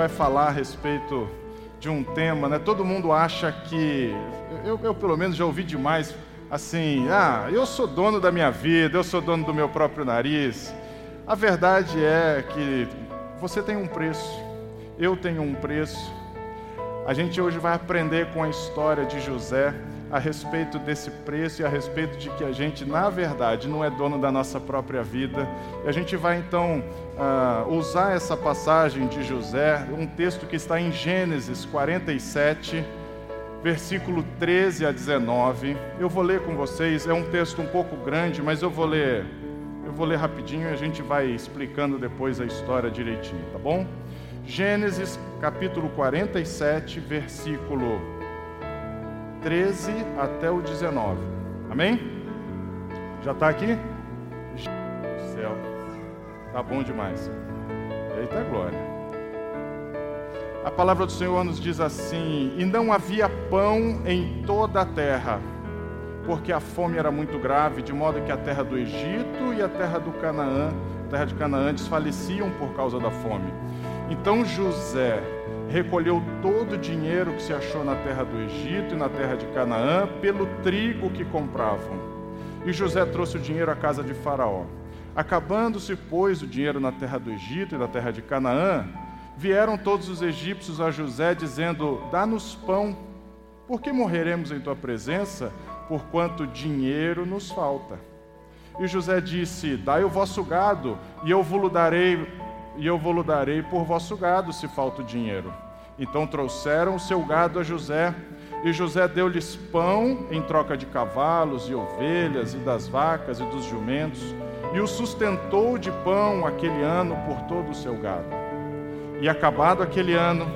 vai falar a respeito de um tema, né? Todo mundo acha que, eu, eu pelo menos já ouvi demais, assim, ah, eu sou dono da minha vida, eu sou dono do meu próprio nariz. A verdade é que você tem um preço, eu tenho um preço. A gente hoje vai aprender com a história de José a respeito desse preço e a respeito de que a gente, na verdade, não é dono da nossa própria vida. E a gente vai então uh, usar essa passagem de José, um texto que está em Gênesis 47, versículo 13 a 19. Eu vou ler com vocês, é um texto um pouco grande, mas eu vou ler, eu vou ler rapidinho e a gente vai explicando depois a história direitinho, tá bom? Gênesis capítulo 47, versículo 13 até o 19. Amém? Já está aqui? Do céu. Tá bom demais. Eita glória. A palavra do Senhor nos diz assim: E não havia pão em toda a terra, porque a fome era muito grave, de modo que a terra do Egito e a terra do Canaã, terra de Canaã, desfaleciam por causa da fome. Então José recolheu todo o dinheiro que se achou na terra do Egito e na terra de Canaã pelo trigo que compravam. E José trouxe o dinheiro à casa de Faraó. Acabando-se, pois, o dinheiro na terra do Egito e na terra de Canaã, vieram todos os egípcios a José, dizendo: Dá-nos pão, porque morreremos em tua presença, porquanto dinheiro nos falta. E José disse: Dai o vosso gado, e eu vos darei e eu vou-lo darei por vosso gado, se falta o dinheiro. Então trouxeram o seu gado a José, e José deu-lhes pão em troca de cavalos e ovelhas, e das vacas e dos jumentos, e o sustentou de pão aquele ano por todo o seu gado. E acabado aquele ano,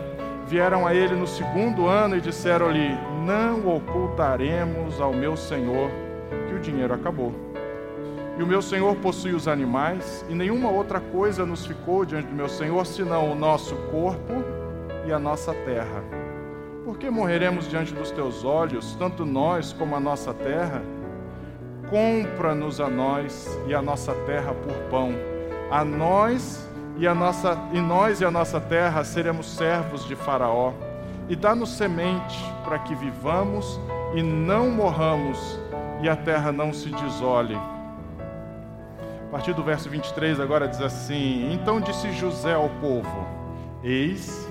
vieram a ele no segundo ano e disseram-lhe: Não ocultaremos ao meu senhor que o dinheiro acabou. E o meu senhor possui os animais, e nenhuma outra coisa nos ficou diante do meu senhor senão o nosso corpo e a nossa terra. Por que morreremos diante dos teus olhos, tanto nós como a nossa terra? Compra-nos a nós e a nossa terra por pão. A nós e a nossa e nós e a nossa terra seremos servos de Faraó. E dá-nos semente para que vivamos e não morramos e a terra não se desole partir do verso 23 agora diz assim: Então disse José ao povo: Eis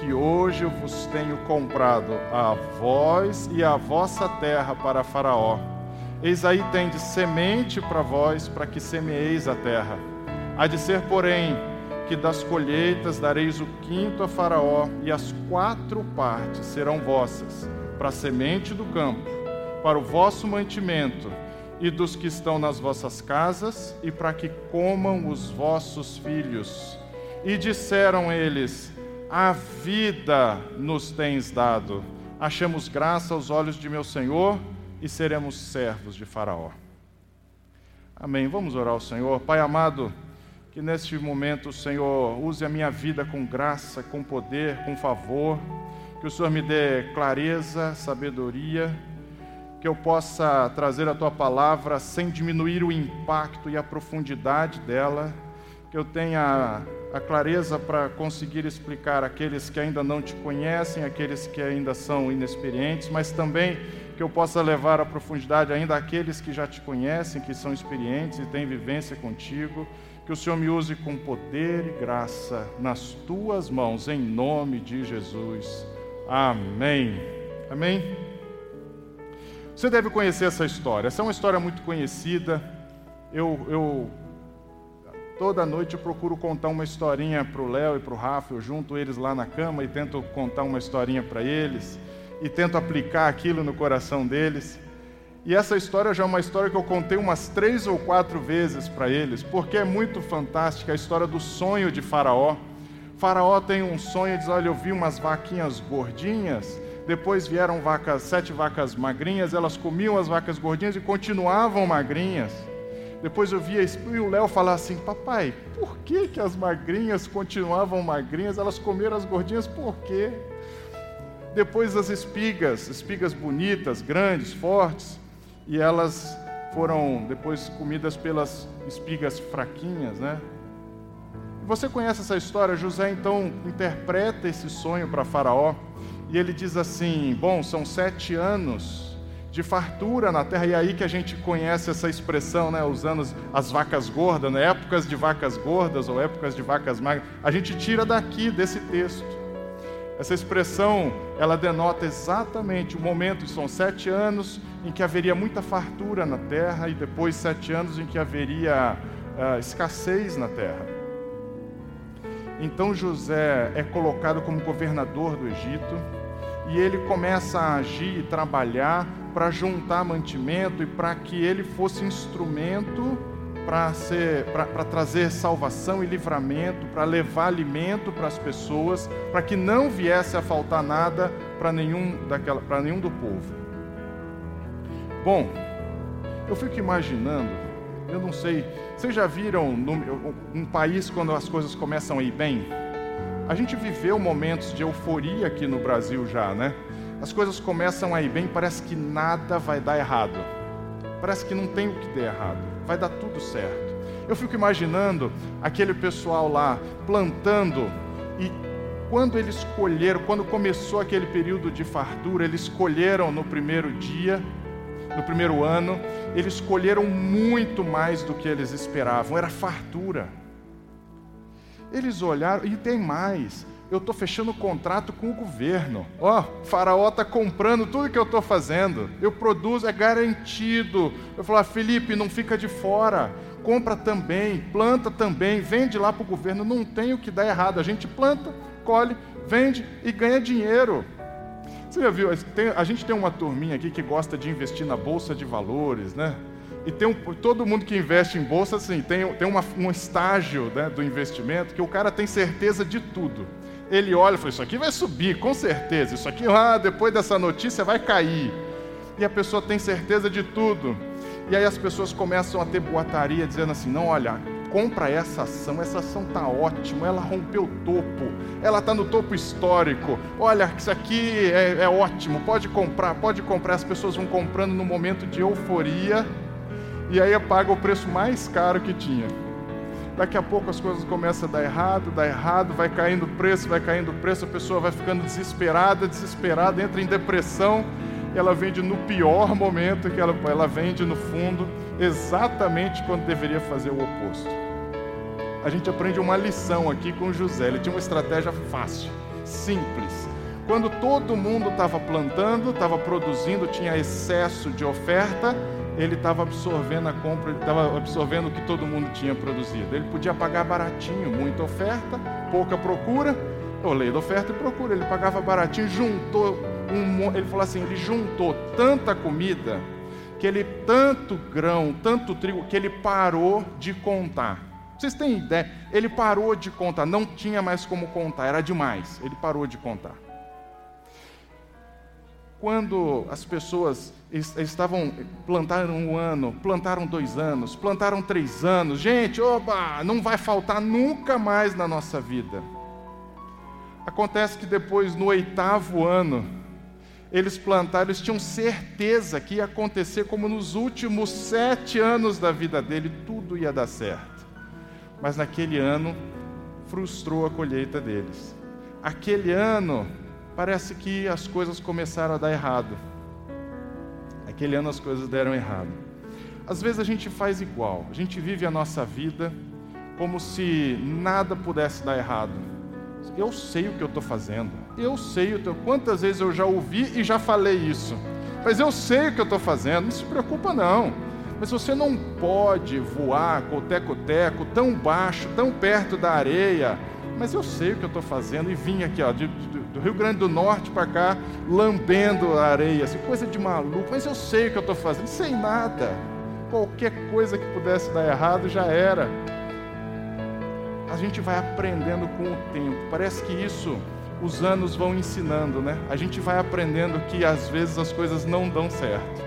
que hoje eu vos tenho comprado a vós e a vossa terra para Faraó. Eis aí tendes semente para vós, para que semeeis a terra. Há de ser, porém, que das colheitas dareis o quinto a Faraó, e as quatro partes serão vossas, para a semente do campo, para o vosso mantimento e dos que estão nas vossas casas, e para que comam os vossos filhos. E disseram eles: A vida nos tens dado. Achamos graça aos olhos de meu Senhor e seremos servos de Faraó. Amém. Vamos orar ao Senhor. Pai amado, que neste momento o Senhor use a minha vida com graça, com poder, com favor. Que o Senhor me dê clareza, sabedoria que eu possa trazer a tua palavra sem diminuir o impacto e a profundidade dela, que eu tenha a clareza para conseguir explicar aqueles que ainda não te conhecem, aqueles que ainda são inexperientes, mas também que eu possa levar a profundidade ainda aqueles que já te conhecem, que são experientes e têm vivência contigo. Que o Senhor me use com poder e graça nas tuas mãos, em nome de Jesus. Amém. Amém. Você deve conhecer essa história. Essa é uma história muito conhecida. Eu, eu toda noite eu procuro contar uma historinha para o Léo e para o Rafa. Eu junto eles lá na cama e tento contar uma historinha para eles e tento aplicar aquilo no coração deles. E essa história já é uma história que eu contei umas três ou quatro vezes para eles, porque é muito fantástica a história do sonho de Faraó. Faraó tem um sonho, diz: Olha, eu vi umas vaquinhas gordinhas depois vieram vacas, sete vacas magrinhas, elas comiam as vacas gordinhas e continuavam magrinhas. Depois eu via e o Léo falar assim: Papai, por que, que as magrinhas continuavam magrinhas? Elas comeram as gordinhas por quê? Depois as espigas, espigas bonitas, grandes, fortes, e elas foram depois comidas pelas espigas fraquinhas, né? Você conhece essa história? José então interpreta esse sonho para Faraó e ele diz assim: Bom, são sete anos de fartura na terra, e é aí que a gente conhece essa expressão, né? Usando as vacas gordas, né? épocas de vacas gordas ou épocas de vacas magras. A gente tira daqui, desse texto. Essa expressão, ela denota exatamente o momento, são sete anos em que haveria muita fartura na terra e depois sete anos em que haveria uh, escassez na terra. Então José é colocado como governador do Egito e ele começa a agir e trabalhar para juntar mantimento e para que ele fosse instrumento para trazer salvação e livramento, para levar alimento para as pessoas, para que não viesse a faltar nada para nenhum daquela nenhum do povo. Bom, eu fico imaginando, eu não sei, vocês já viram um país quando as coisas começam a ir bem? A gente viveu momentos de euforia aqui no Brasil já, né? As coisas começam a ir bem, parece que nada vai dar errado. Parece que não tem o que der errado. Vai dar tudo certo. Eu fico imaginando aquele pessoal lá plantando e quando eles colheram, quando começou aquele período de fartura, eles colheram no primeiro dia, no primeiro ano, eles colheram muito mais do que eles esperavam, era fartura. Eles olharam, e tem mais, eu estou fechando contrato com o governo. Ó, oh, Faraó está comprando tudo que eu estou fazendo. Eu produzo, é garantido. Eu falo, ah, Felipe, não fica de fora. Compra também, planta também, vende lá para o governo. Não tem o que dar errado. A gente planta, colhe, vende e ganha dinheiro. Você já viu? a gente tem uma turminha aqui que gosta de investir na bolsa de valores, né? E tem um, todo mundo que investe em bolsa, assim, tem, tem uma, um estágio né, do investimento que o cara tem certeza de tudo. Ele olha e fala: Isso aqui vai subir, com certeza. Isso aqui, ah, depois dessa notícia, vai cair. E a pessoa tem certeza de tudo. E aí as pessoas começam a ter boataria, dizendo assim: Não, olha, compra essa ação, essa ação está ótima, ela rompeu o topo, ela está no topo histórico. Olha, isso aqui é, é ótimo, pode comprar, pode comprar. As pessoas vão comprando no momento de euforia e aí paga o preço mais caro que tinha. Daqui a pouco as coisas começam a dar errado, dar errado, vai caindo o preço, vai caindo o preço, a pessoa vai ficando desesperada, desesperada, entra em depressão, e ela vende no pior momento que ela, ela vende no fundo, exatamente quando deveria fazer o oposto. A gente aprende uma lição aqui com José, ele tinha uma estratégia fácil, simples. Quando todo mundo estava plantando, estava produzindo, tinha excesso de oferta, ele estava absorvendo a compra, ele estava absorvendo o que todo mundo tinha produzido. Ele podia pagar baratinho, muita oferta, pouca procura. Eu lei da oferta e procura. Ele pagava baratinho, juntou um, ele falou assim, ele juntou tanta comida que ele tanto grão, tanto trigo que ele parou de contar. Vocês têm ideia? Ele parou de contar, não tinha mais como contar, era demais. Ele parou de contar quando as pessoas estavam plantaram um ano, plantaram dois anos, plantaram três anos, gente, oba, não vai faltar nunca mais na nossa vida. Acontece que depois, no oitavo ano, eles plantaram, eles tinham certeza que ia acontecer como nos últimos sete anos da vida dele, tudo ia dar certo. Mas naquele ano, frustrou a colheita deles. Aquele ano, parece que as coisas começaram a dar errado. Aquele ano as coisas deram errado. Às vezes a gente faz igual, a gente vive a nossa vida como se nada pudesse dar errado. Eu sei o que eu estou fazendo, eu sei o que quantas vezes eu já ouvi e já falei isso, mas eu sei o que eu estou fazendo, não se preocupa não. Mas você não pode voar com o teco-teco tão baixo, tão perto da areia. Mas eu sei o que eu estou fazendo e vim aqui, ó, de, de, do Rio Grande do Norte para cá, lambendo a areia, assim, coisa de maluco. Mas eu sei o que eu estou fazendo, sem nada. Qualquer coisa que pudesse dar errado já era. A gente vai aprendendo com o tempo. Parece que isso os anos vão ensinando, né? A gente vai aprendendo que às vezes as coisas não dão certo.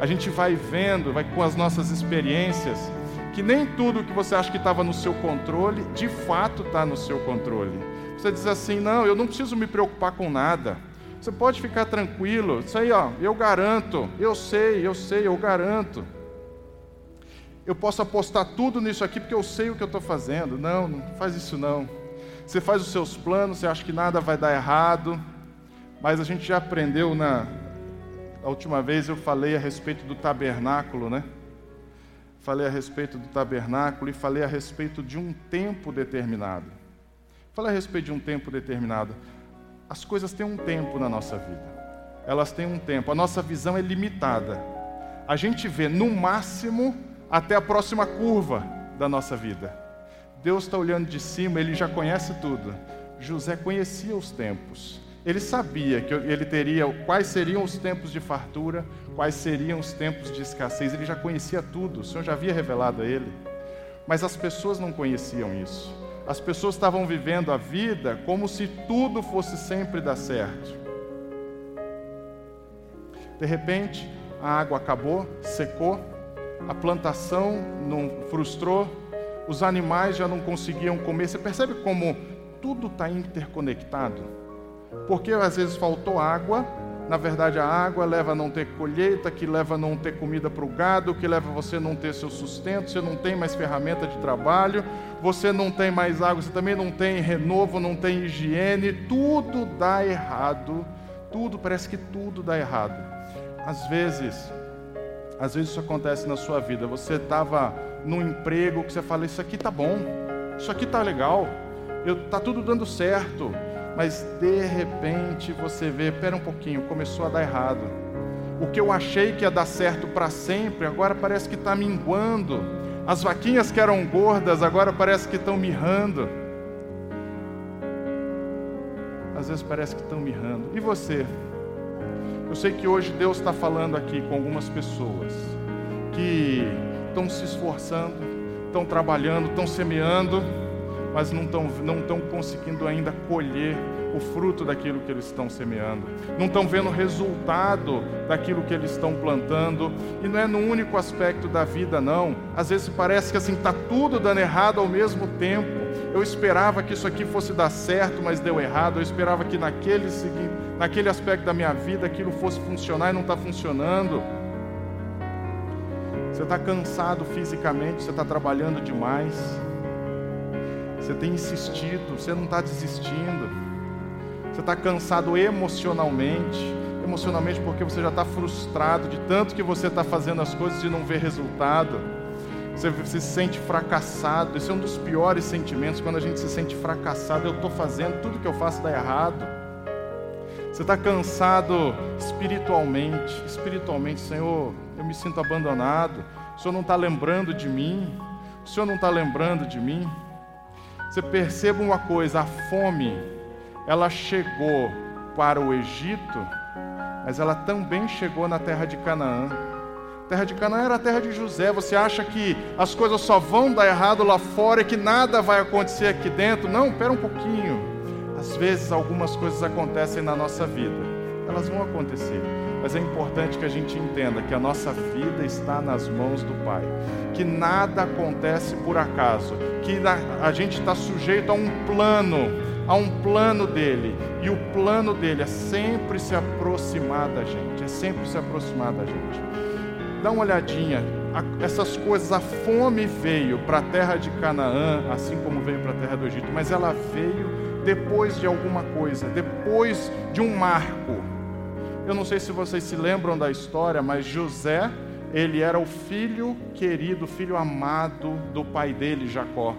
A gente vai vendo, vai com as nossas experiências, que nem tudo que você acha que estava no seu controle, de fato está no seu controle. Você diz assim: não, eu não preciso me preocupar com nada. Você pode ficar tranquilo. Isso aí, ó, eu garanto, eu sei, eu sei, eu garanto. eu posso apostar tudo nisso aqui porque eu sei o que eu estou fazendo. Não, não faz isso não. Você faz os seus planos, você acha que nada vai dar errado, mas a gente já aprendeu na a última vez eu falei a respeito do tabernáculo, né? Falei a respeito do tabernáculo e falei a respeito de um tempo determinado. Falei a respeito de um tempo determinado. As coisas têm um tempo na nossa vida. Elas têm um tempo. A nossa visão é limitada. A gente vê no máximo até a próxima curva da nossa vida. Deus está olhando de cima, ele já conhece tudo. José conhecia os tempos. Ele sabia que ele teria quais seriam os tempos de fartura, quais seriam os tempos de escassez. Ele já conhecia tudo, o Senhor já havia revelado a ele. Mas as pessoas não conheciam isso. As pessoas estavam vivendo a vida como se tudo fosse sempre dar certo. De repente, a água acabou, secou, a plantação não frustrou, os animais já não conseguiam comer. Você percebe como tudo está interconectado? Porque às vezes faltou água, na verdade a água leva a não ter colheita, que leva a não ter comida para o gado, que leva você a não ter seu sustento, você não tem mais ferramenta de trabalho, você não tem mais água, você também não tem renovo, não tem higiene, tudo dá errado, tudo, parece que tudo dá errado. Às vezes, às vezes isso acontece na sua vida. Você estava num emprego que você fala: Isso aqui tá bom, isso aqui tá legal, eu, tá tudo dando certo. Mas de repente você vê: Pera um pouquinho, começou a dar errado. O que eu achei que ia dar certo para sempre, agora parece que está minguando. As vaquinhas que eram gordas, agora parece que estão mirrando. Às vezes parece que estão mirrando. E você? Eu sei que hoje Deus está falando aqui com algumas pessoas que estão se esforçando, estão trabalhando, estão semeando, mas não estão não estão conseguindo ainda colher o fruto daquilo que eles estão semeando, não estão vendo o resultado daquilo que eles estão plantando, e não é no único aspecto da vida, não. Às vezes parece que assim está tudo dando errado ao mesmo tempo. Eu esperava que isso aqui fosse dar certo, mas deu errado. Eu esperava que naquele, naquele aspecto da minha vida aquilo fosse funcionar e não está funcionando. Você está cansado fisicamente, você está trabalhando demais. Você tem insistido, você não está desistindo. Você está cansado emocionalmente. Emocionalmente porque você já está frustrado de tanto que você está fazendo as coisas e não vê resultado. Você, se sente fracassado. Esse é um dos piores sentimentos quando a gente se sente fracassado. Eu estou fazendo, tudo que eu faço dá errado. Você está cansado espiritualmente. Espiritualmente, Senhor, eu me sinto abandonado. O Senhor não está lembrando de mim. O Senhor não está lembrando de mim. Você perceba uma coisa: a fome, ela chegou para o Egito, mas ela também chegou na terra de Canaã terra de Canaã era a terra de José. Você acha que as coisas só vão dar errado lá fora e que nada vai acontecer aqui dentro? Não, espera um pouquinho. Às vezes algumas coisas acontecem na nossa vida. Elas vão acontecer. Mas é importante que a gente entenda que a nossa vida está nas mãos do Pai, que nada acontece por acaso, que a gente está sujeito a um plano, a um plano dele, e o plano dele é sempre se aproximar da gente, é sempre se aproximar da gente dá uma olhadinha. Essas coisas, a fome veio para a terra de Canaã, assim como veio para a terra do Egito, mas ela veio depois de alguma coisa, depois de um marco. Eu não sei se vocês se lembram da história, mas José, ele era o filho querido, filho amado do pai dele, Jacó.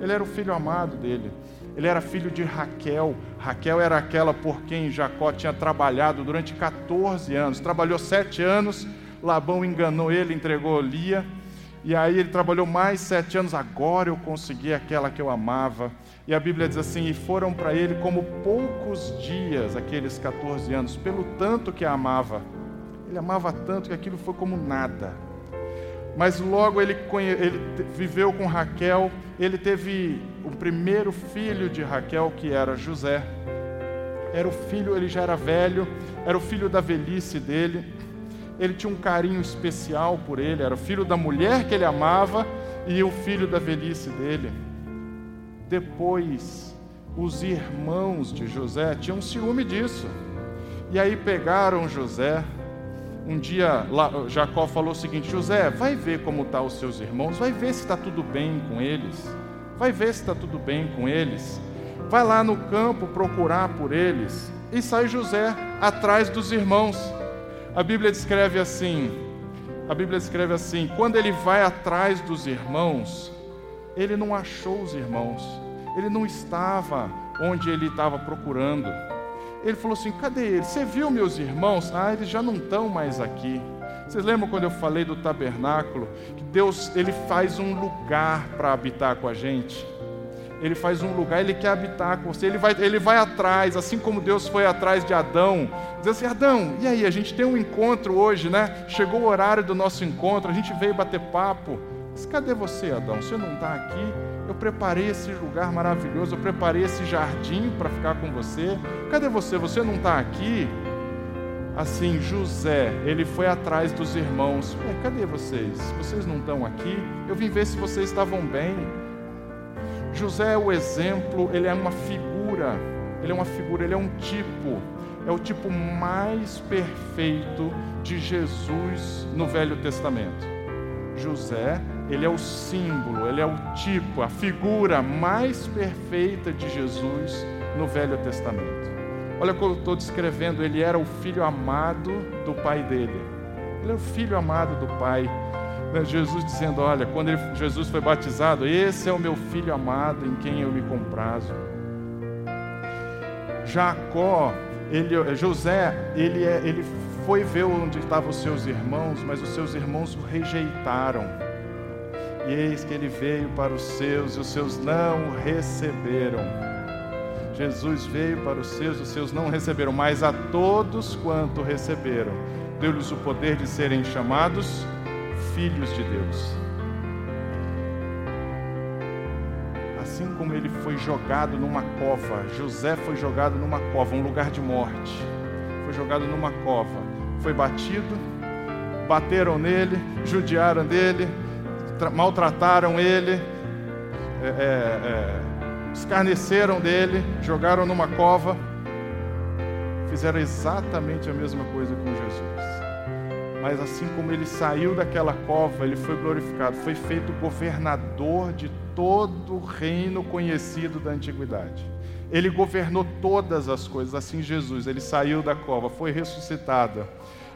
Ele era o filho amado dele. Ele era filho de Raquel. Raquel era aquela por quem Jacó tinha trabalhado durante 14 anos. Trabalhou sete anos Labão enganou ele, entregou Lia. E aí ele trabalhou mais sete anos. Agora eu consegui aquela que eu amava. E a Bíblia diz assim: E foram para ele como poucos dias, aqueles 14 anos, pelo tanto que a amava. Ele amava tanto que aquilo foi como nada. Mas logo ele, ele viveu com Raquel. Ele teve o primeiro filho de Raquel, que era José. Era o filho, ele já era velho, era o filho da velhice dele ele tinha um carinho especial por ele, era o filho da mulher que ele amava e o filho da velhice dele. Depois, os irmãos de José tinham ciúme disso. E aí pegaram José, Um dia Jacó falou o seguinte: José, vai ver como estão tá os seus irmãos, vai ver se está tudo bem com eles, vai ver se está tudo bem com eles, vai lá no campo procurar por eles. E sai José atrás dos irmãos. A Bíblia descreve assim: a Bíblia escreve assim: quando ele vai atrás dos irmãos, ele não achou os irmãos, ele não estava onde ele estava procurando. Ele falou assim: cadê eles? Você viu meus irmãos? Ah, eles já não estão mais aqui. Vocês lembram quando eu falei do tabernáculo? Que Deus ele faz um lugar para habitar com a gente. Ele faz um lugar, ele quer habitar com você, ele vai, ele vai atrás, assim como Deus foi atrás de Adão. Diz assim: Adão, e aí? A gente tem um encontro hoje, né? Chegou o horário do nosso encontro, a gente veio bater papo. Mas cadê você, Adão? Você não está aqui? Eu preparei esse lugar maravilhoso, eu preparei esse jardim para ficar com você. Cadê você? Você não está aqui? Assim, José, ele foi atrás dos irmãos. cadê vocês? Vocês não estão aqui? Eu vim ver se vocês estavam bem. José é o exemplo, ele é uma figura, ele é uma figura, ele é um tipo, é o tipo mais perfeito de Jesus no Velho Testamento. José, ele é o símbolo, ele é o tipo, a figura mais perfeita de Jesus no Velho Testamento. Olha o que eu estou descrevendo, ele era o filho amado do pai dele. Ele é o filho amado do pai. Né, Jesus dizendo: Olha, quando ele, Jesus foi batizado, esse é o meu filho amado em quem eu me comprazo. Jacó, ele, José, ele, é, ele foi ver onde estavam os seus irmãos, mas os seus irmãos o rejeitaram. E eis que ele veio para os seus, e os seus não o receberam. Jesus veio para os seus, os seus não receberam, mas a todos quanto receberam, deu-lhes o poder de serem chamados filhos de Deus. Assim como ele foi jogado numa cova, José foi jogado numa cova, um lugar de morte. Foi jogado numa cova, foi batido, bateram nele, judiaram dele, maltrataram ele, é, é, é, escarneceram dele, jogaram numa cova, fizeram exatamente a mesma coisa com Jesus mas assim como ele saiu daquela cova, ele foi glorificado, foi feito governador de todo o reino conhecido da antiguidade. Ele governou todas as coisas, assim Jesus, ele saiu da cova, foi ressuscitado.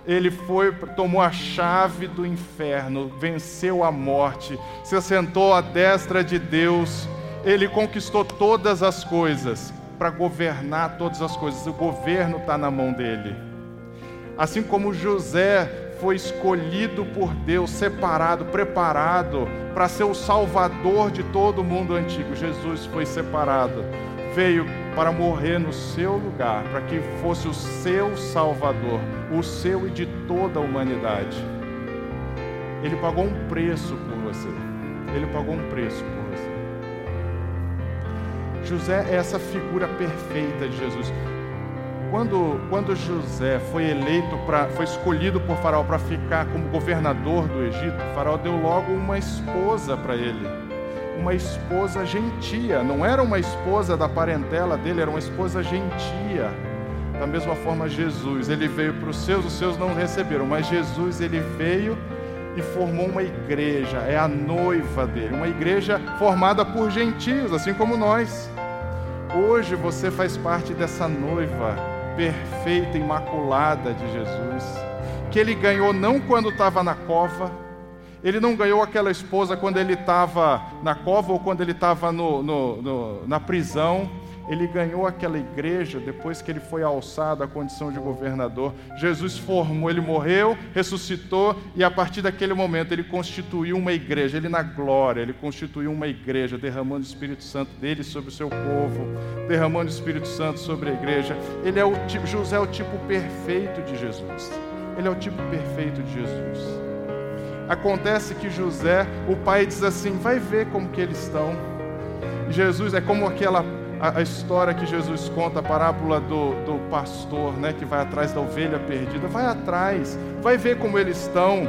Ele foi, tomou a chave do inferno, venceu a morte, se assentou à destra de Deus. Ele conquistou todas as coisas para governar todas as coisas. O governo está na mão dele. Assim como José foi escolhido por Deus, separado, preparado para ser o salvador de todo o mundo antigo. Jesus foi separado, veio para morrer no seu lugar, para que fosse o seu salvador, o seu e de toda a humanidade. Ele pagou um preço por você. Ele pagou um preço por você. José é essa figura perfeita de Jesus. Quando, quando José foi eleito para, foi escolhido por Faraó para ficar como governador do Egito, Faraó deu logo uma esposa para ele, uma esposa gentia. Não era uma esposa da parentela dele, era uma esposa gentia. Da mesma forma, Jesus, ele veio para os seus, os seus não receberam, mas Jesus, ele veio e formou uma igreja, é a noiva dele, uma igreja formada por gentios, assim como nós. Hoje você faz parte dessa noiva perfeita, imaculada de Jesus, que ele ganhou não quando estava na cova, ele não ganhou aquela esposa quando ele estava na cova ou quando ele estava na prisão, ele ganhou aquela igreja depois que ele foi alçado à condição de governador. Jesus formou, ele morreu, ressuscitou e a partir daquele momento ele constituiu uma igreja. Ele na glória, ele constituiu uma igreja, derramando o Espírito Santo dele sobre o seu povo, derramando o Espírito Santo sobre a igreja. Ele é o tipo, José é o tipo perfeito de Jesus. Ele é o tipo perfeito de Jesus. Acontece que José, o pai diz assim: vai ver como que eles estão. Jesus é como aquela a, história que Jesus conta, a parábola do, do pastor, né, que vai atrás da ovelha perdida. Vai atrás, vai ver como eles estão.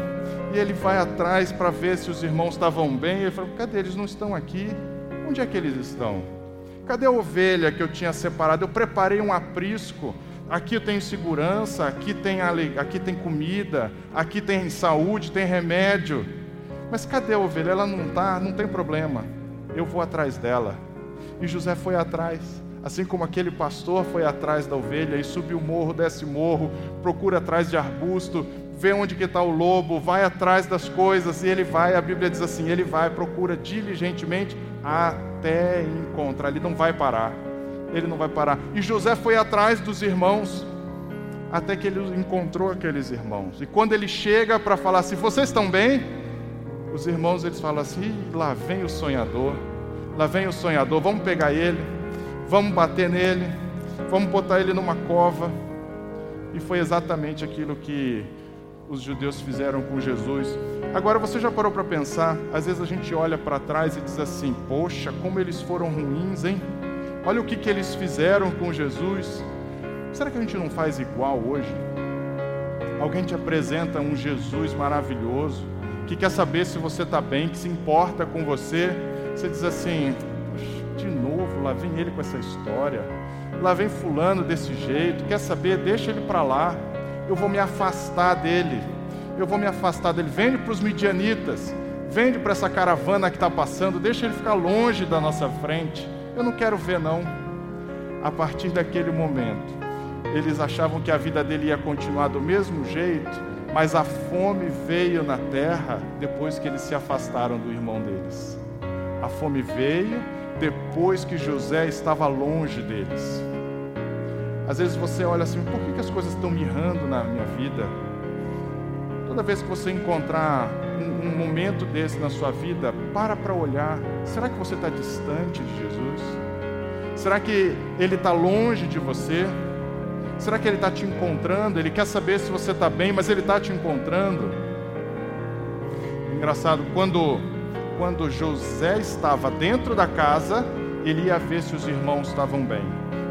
E ele vai atrás para ver se os irmãos estavam bem. Ele fala: cadê? Eles não estão aqui. Onde é que eles estão? Cadê a ovelha que eu tinha separado? Eu preparei um aprisco. Aqui eu tenho segurança, aqui tem, aqui tem comida, aqui tem saúde, tem remédio. Mas cadê a ovelha? Ela não está, não tem problema. Eu vou atrás dela. E José foi atrás. Assim como aquele pastor foi atrás da ovelha e subiu o morro, desce morro, procura atrás de arbusto, vê onde que está o lobo, vai atrás das coisas, e ele vai, a Bíblia diz assim, ele vai, procura diligentemente até encontrar, ele não vai parar, ele não vai parar. E José foi atrás dos irmãos, até que ele encontrou aqueles irmãos. E quando ele chega para falar assim, vocês estão bem? Os irmãos eles falam assim, lá vem o sonhador, lá vem o sonhador, vamos pegar ele, vamos bater nele, vamos botar ele numa cova. E foi exatamente aquilo que os judeus fizeram com Jesus. Agora você já parou para pensar? Às vezes a gente olha para trás e diz assim: Poxa, como eles foram ruins, hein? Olha o que, que eles fizeram com Jesus. Será que a gente não faz igual hoje? Alguém te apresenta um Jesus maravilhoso, que quer saber se você está bem, que se importa com você. Você diz assim: de novo, lá vem ele com essa história, lá vem Fulano desse jeito, quer saber? Deixa ele para lá eu vou me afastar dele. Eu vou me afastar dele. Vende para os midianitas. Vende para essa caravana que está passando. Deixa ele ficar longe da nossa frente. Eu não quero ver, não. A partir daquele momento, eles achavam que a vida dele ia continuar do mesmo jeito, mas a fome veio na terra depois que eles se afastaram do irmão deles. A fome veio depois que José estava longe deles. Às vezes você olha assim, por que, que as coisas estão mirrando na minha vida? Toda vez que você encontrar um, um momento desse na sua vida, para para olhar. Será que você está distante de Jesus? Será que Ele está longe de você? Será que Ele está te encontrando? Ele quer saber se você está bem, mas Ele está te encontrando. Engraçado, quando, quando José estava dentro da casa, ele ia ver se os irmãos estavam bem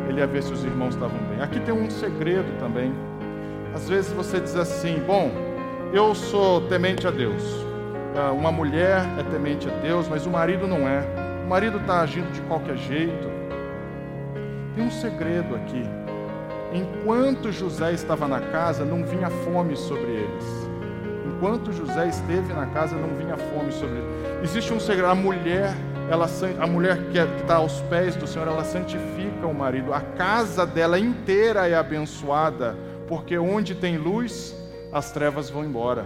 ele ia ver se os irmãos estavam bem. Aqui tem um segredo também. Às vezes você diz assim: bom, eu sou temente a Deus. Ah, uma mulher é temente a Deus, mas o marido não é. O marido está agindo de qualquer jeito. Tem um segredo aqui. Enquanto José estava na casa, não vinha fome sobre eles. Enquanto José esteve na casa, não vinha fome sobre eles. Existe um segredo. A mulher ela, a mulher que está aos pés do Senhor, ela santifica o marido. A casa dela inteira é abençoada, porque onde tem luz, as trevas vão embora.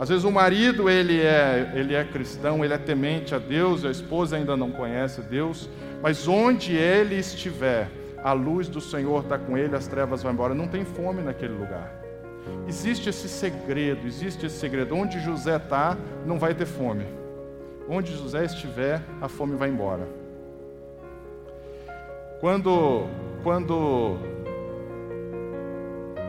Às vezes o marido ele é, ele é cristão, ele é temente a Deus, a esposa ainda não conhece Deus, mas onde ele estiver, a luz do Senhor está com ele, as trevas vão embora. Não tem fome naquele lugar. Existe esse segredo, existe esse segredo. Onde José está, não vai ter fome. Onde José estiver, a fome vai embora. Quando, quando,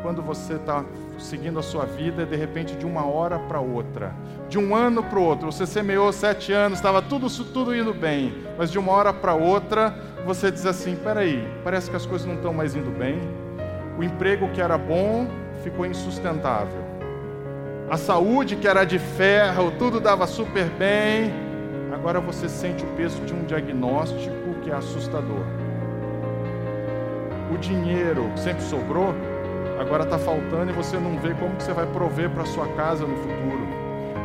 quando você está seguindo a sua vida, de repente, de uma hora para outra, de um ano para o outro, você semeou sete anos, estava tudo, tudo indo bem, mas de uma hora para outra, você diz assim: peraí, parece que as coisas não estão mais indo bem, o emprego que era bom ficou insustentável. A saúde que era de ferro, tudo dava super bem, agora você sente o peso de um diagnóstico que é assustador. O dinheiro que sempre sobrou, agora está faltando e você não vê como que você vai prover para sua casa no futuro.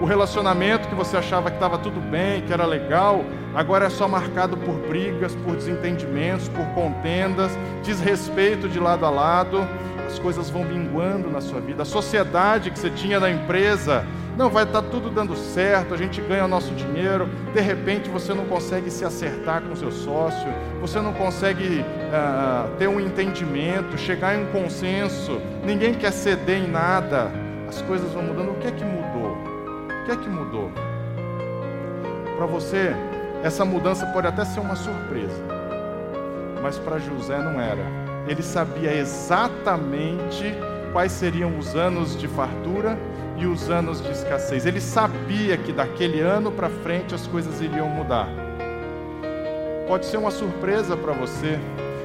O relacionamento que você achava que estava tudo bem, que era legal, agora é só marcado por brigas, por desentendimentos, por contendas, desrespeito de lado a lado. As coisas vão minguando na sua vida. A sociedade que você tinha na empresa não, vai estar tá tudo dando certo, a gente ganha o nosso dinheiro, de repente você não consegue se acertar com seu sócio, você não consegue uh, ter um entendimento, chegar em um consenso, ninguém quer ceder em nada, as coisas vão mudando. O que é que mudou? Que é que mudou? Para você, essa mudança pode até ser uma surpresa, mas para José não era. Ele sabia exatamente quais seriam os anos de fartura e os anos de escassez. Ele sabia que daquele ano para frente as coisas iriam mudar. Pode ser uma surpresa para você.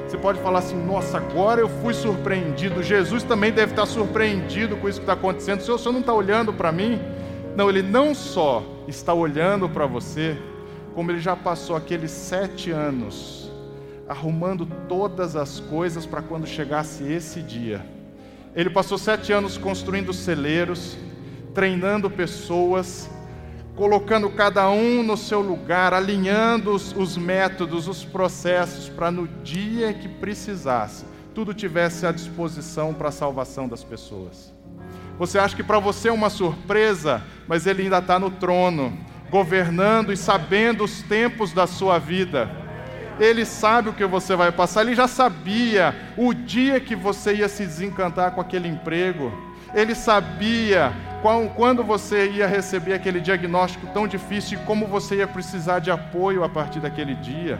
Você pode falar assim: nossa, agora eu fui surpreendido. Jesus também deve estar surpreendido com isso que está acontecendo. Senhor, o senhor não está olhando para mim? Não, ele não só está olhando para você, como ele já passou aqueles sete anos arrumando todas as coisas para quando chegasse esse dia. Ele passou sete anos construindo celeiros, treinando pessoas, colocando cada um no seu lugar, alinhando os, os métodos, os processos, para no dia que precisasse, tudo tivesse à disposição para a salvação das pessoas. Você acha que para você é uma surpresa, mas ele ainda está no trono, governando e sabendo os tempos da sua vida. Ele sabe o que você vai passar, ele já sabia o dia que você ia se desencantar com aquele emprego. Ele sabia quando você ia receber aquele diagnóstico tão difícil e como você ia precisar de apoio a partir daquele dia.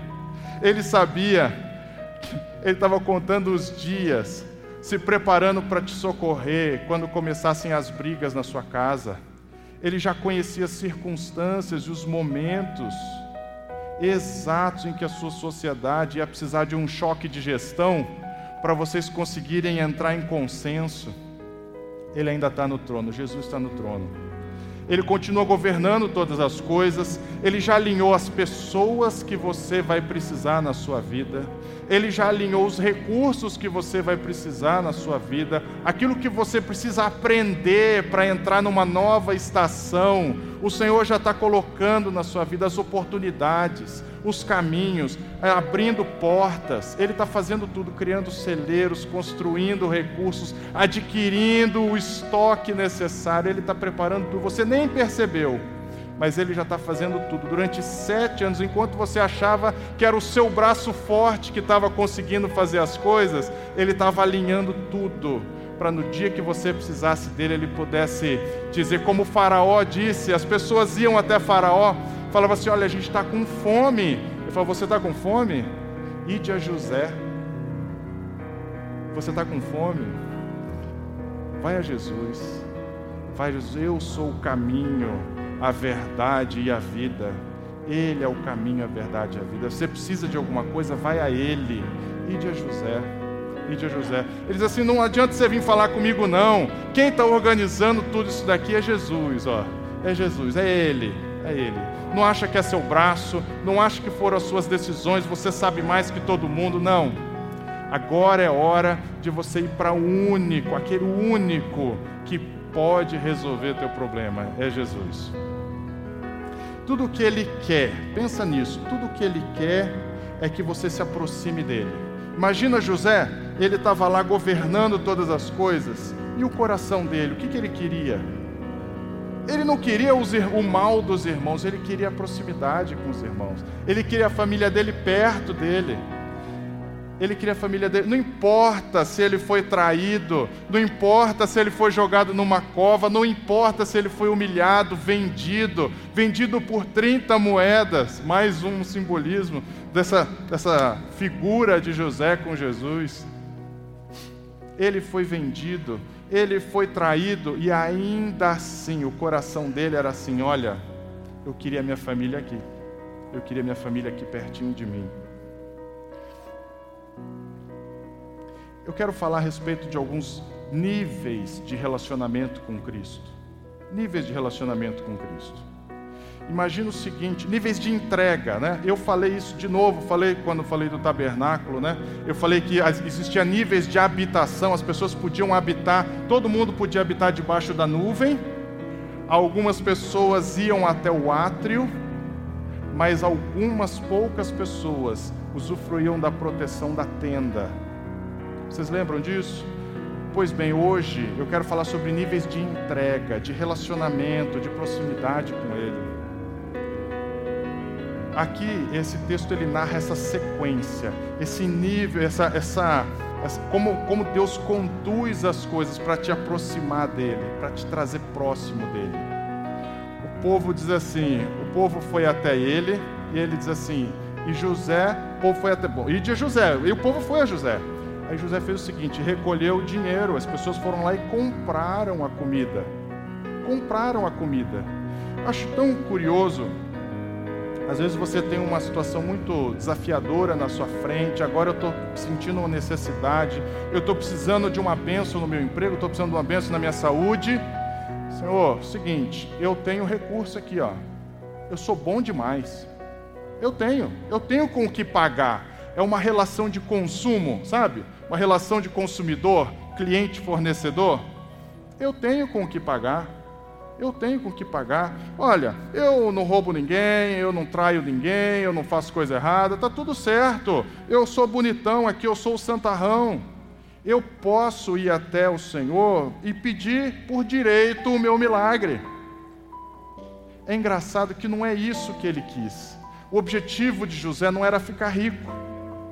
Ele sabia, ele estava contando os dias, se preparando para te socorrer quando começassem as brigas na sua casa. Ele já conhecia as circunstâncias e os momentos exatos em que a sua sociedade ia precisar de um choque de gestão para vocês conseguirem entrar em consenso. Ele ainda está no trono, Jesus está no trono. Ele continua governando todas as coisas, ele já alinhou as pessoas que você vai precisar na sua vida, ele já alinhou os recursos que você vai precisar na sua vida, aquilo que você precisa aprender para entrar numa nova estação, o Senhor já está colocando na sua vida as oportunidades, os caminhos, é, abrindo portas. Ele está fazendo tudo, criando celeiros, construindo recursos, adquirindo o estoque necessário. Ele está preparando tudo. Você nem percebeu, mas ele já está fazendo tudo. Durante sete anos, enquanto você achava que era o seu braço forte que estava conseguindo fazer as coisas, ele estava alinhando tudo para no dia que você precisasse dele, ele pudesse dizer, como Faraó disse: as pessoas iam até Faraó falava assim: Olha, a gente está com fome. Ele falou: Você está com fome? Ide a José. Você está com fome? Vai a Jesus. Vai a Jesus. Eu sou o caminho, a verdade e a vida. Ele é o caminho, a verdade e a vida. Você precisa de alguma coisa, vai a Ele. Ide a José. Ide a José. Ele diz assim: não adianta você vir falar comigo, não. Quem está organizando tudo isso daqui é Jesus, ó. É Jesus, é Ele, é Ele não acha que é seu braço, não acha que foram as suas decisões, você sabe mais que todo mundo, não. Agora é hora de você ir para o único, aquele único que pode resolver teu problema, é Jesus. Tudo o que ele quer, pensa nisso, tudo o que ele quer é que você se aproxime dele. Imagina José, ele estava lá governando todas as coisas, e o coração dele, o que, que ele queria? Ele não queria o mal dos irmãos, ele queria a proximidade com os irmãos. Ele queria a família dele perto dele. Ele queria a família dele. Não importa se ele foi traído, não importa se ele foi jogado numa cova, não importa se ele foi humilhado, vendido, vendido por 30 moedas. Mais um simbolismo dessa, dessa figura de José com Jesus. Ele foi vendido ele foi traído e ainda assim o coração dele era assim: olha, eu queria minha família aqui, eu queria minha família aqui pertinho de mim. Eu quero falar a respeito de alguns níveis de relacionamento com Cristo. Níveis de relacionamento com Cristo. Imagina o seguinte, níveis de entrega, né? Eu falei isso de novo, falei quando falei do tabernáculo, né? Eu falei que existia níveis de habitação, as pessoas podiam habitar, todo mundo podia habitar debaixo da nuvem. Algumas pessoas iam até o átrio, mas algumas poucas pessoas usufruíam da proteção da tenda. Vocês lembram disso? Pois bem, hoje eu quero falar sobre níveis de entrega, de relacionamento, de proximidade com Ele. Aqui esse texto ele narra essa sequência, esse nível, essa, essa, essa como, como Deus conduz as coisas para te aproximar dele, para te trazer próximo dele. O povo diz assim: o povo foi até ele e ele diz assim: e José, o povo foi até bom, e de José, e o povo foi a José. Aí José fez o seguinte: recolheu o dinheiro, as pessoas foram lá e compraram a comida. Compraram a comida. Acho tão curioso às vezes você tem uma situação muito desafiadora na sua frente, agora eu estou sentindo uma necessidade, eu estou precisando de uma benção no meu emprego, estou precisando de uma benção na minha saúde. Senhor, seguinte, eu tenho recurso aqui, ó. Eu sou bom demais. Eu tenho, eu tenho com o que pagar. É uma relação de consumo, sabe? Uma relação de consumidor, cliente-fornecedor. Eu tenho com o que pagar. Eu tenho com o que pagar. Olha, eu não roubo ninguém, eu não traio ninguém, eu não faço coisa errada, tá tudo certo. Eu sou bonitão aqui, eu sou o santarrão. Eu posso ir até o Senhor e pedir por direito o meu milagre. É engraçado que não é isso que ele quis. O objetivo de José não era ficar rico.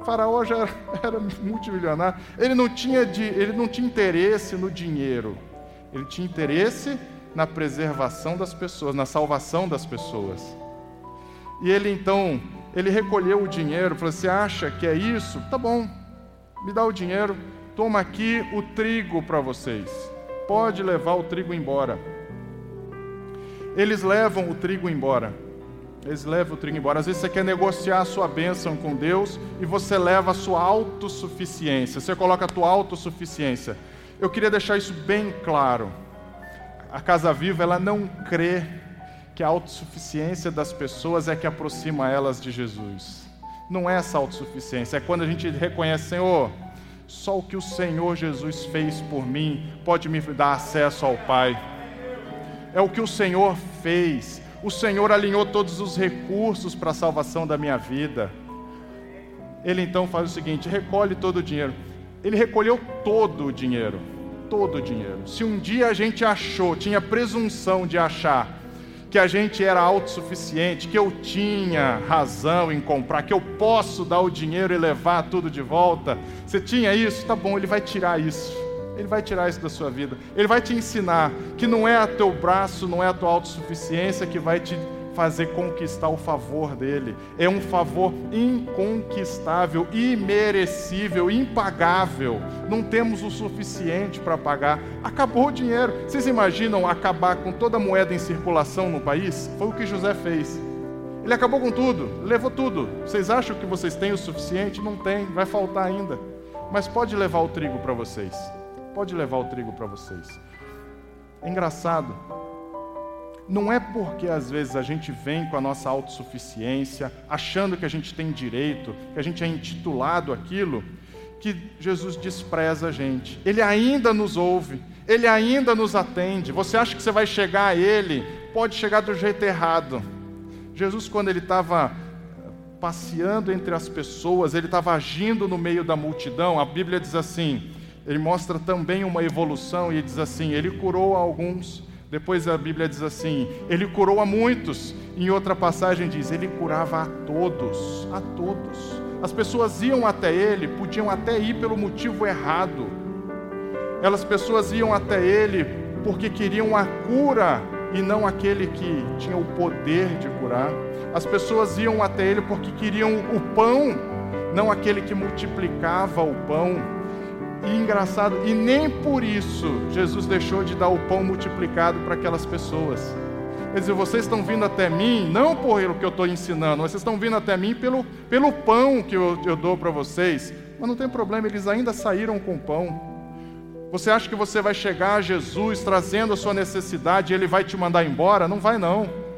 Faraó já era, era multimilionário. Ele não, tinha de, ele não tinha interesse no dinheiro. Ele tinha interesse na preservação das pessoas, na salvação das pessoas. E ele então, ele recolheu o dinheiro, falou: Você acha que é isso? Tá bom, me dá o dinheiro, toma aqui o trigo para vocês. Pode levar o trigo embora. Eles levam o trigo embora. Eles levam o trigo embora. Às vezes você quer negociar a sua bênção com Deus e você leva a sua autossuficiência. Você coloca a tua autossuficiência. Eu queria deixar isso bem claro. A Casa Viva, ela não crê que a autossuficiência das pessoas é que aproxima elas de Jesus. Não é essa autossuficiência, é quando a gente reconhece, Senhor, só o que o Senhor Jesus fez por mim pode me dar acesso ao Pai. É o que o Senhor fez. O Senhor alinhou todos os recursos para a salvação da minha vida. Ele então faz o seguinte: recolhe todo o dinheiro. Ele recolheu todo o dinheiro todo o dinheiro. Se um dia a gente achou, tinha presunção de achar que a gente era autossuficiente, que eu tinha razão em comprar, que eu posso dar o dinheiro e levar tudo de volta, você tinha isso? Tá bom, ele vai tirar isso. Ele vai tirar isso da sua vida. Ele vai te ensinar que não é a teu braço, não é a tua autossuficiência que vai te fazer conquistar o favor dele. É um favor inconquistável, imerecível, impagável. Não temos o suficiente para pagar. Acabou o dinheiro. Vocês imaginam acabar com toda a moeda em circulação no país? Foi o que José fez. Ele acabou com tudo, levou tudo. Vocês acham que vocês têm o suficiente? Não tem, vai faltar ainda. Mas pode levar o trigo para vocês. Pode levar o trigo para vocês. É engraçado não é porque às vezes a gente vem com a nossa autossuficiência, achando que a gente tem direito, que a gente é intitulado aquilo, que Jesus despreza a gente. Ele ainda nos ouve, ele ainda nos atende. Você acha que você vai chegar a ele? Pode chegar do jeito errado. Jesus, quando ele estava passeando entre as pessoas, ele estava agindo no meio da multidão, a Bíblia diz assim, ele mostra também uma evolução e diz assim: ele curou alguns depois a Bíblia diz assim: Ele curou a muitos. Em outra passagem diz: Ele curava a todos, a todos. As pessoas iam até Ele, podiam até ir pelo motivo errado. Elas pessoas iam até Ele porque queriam a cura e não aquele que tinha o poder de curar. As pessoas iam até Ele porque queriam o pão, não aquele que multiplicava o pão. E engraçado, e nem por isso Jesus deixou de dar o pão multiplicado para aquelas pessoas. Quer dizer, vocês estão vindo até mim, não por o que eu estou ensinando, vocês estão vindo até mim pelo, pelo pão que eu, eu dou para vocês. Mas não tem problema, eles ainda saíram com pão. Você acha que você vai chegar a Jesus trazendo a sua necessidade e ele vai te mandar embora? Não vai, não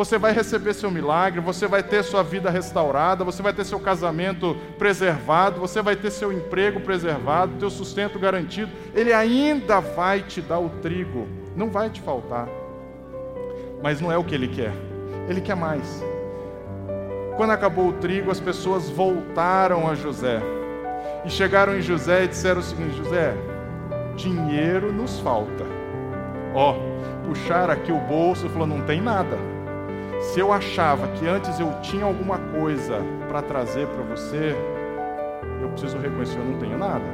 você vai receber seu milagre, você vai ter sua vida restaurada, você vai ter seu casamento preservado, você vai ter seu emprego preservado, teu sustento garantido. Ele ainda vai te dar o trigo, não vai te faltar. Mas não é o que ele quer. Ele quer mais. Quando acabou o trigo, as pessoas voltaram a José. E chegaram em José e disseram o seguinte: José, dinheiro nos falta. Ó, puxaram aqui o bolso e falou: não tem nada se eu achava que antes eu tinha alguma coisa para trazer para você, eu preciso reconhecer, eu não tenho nada.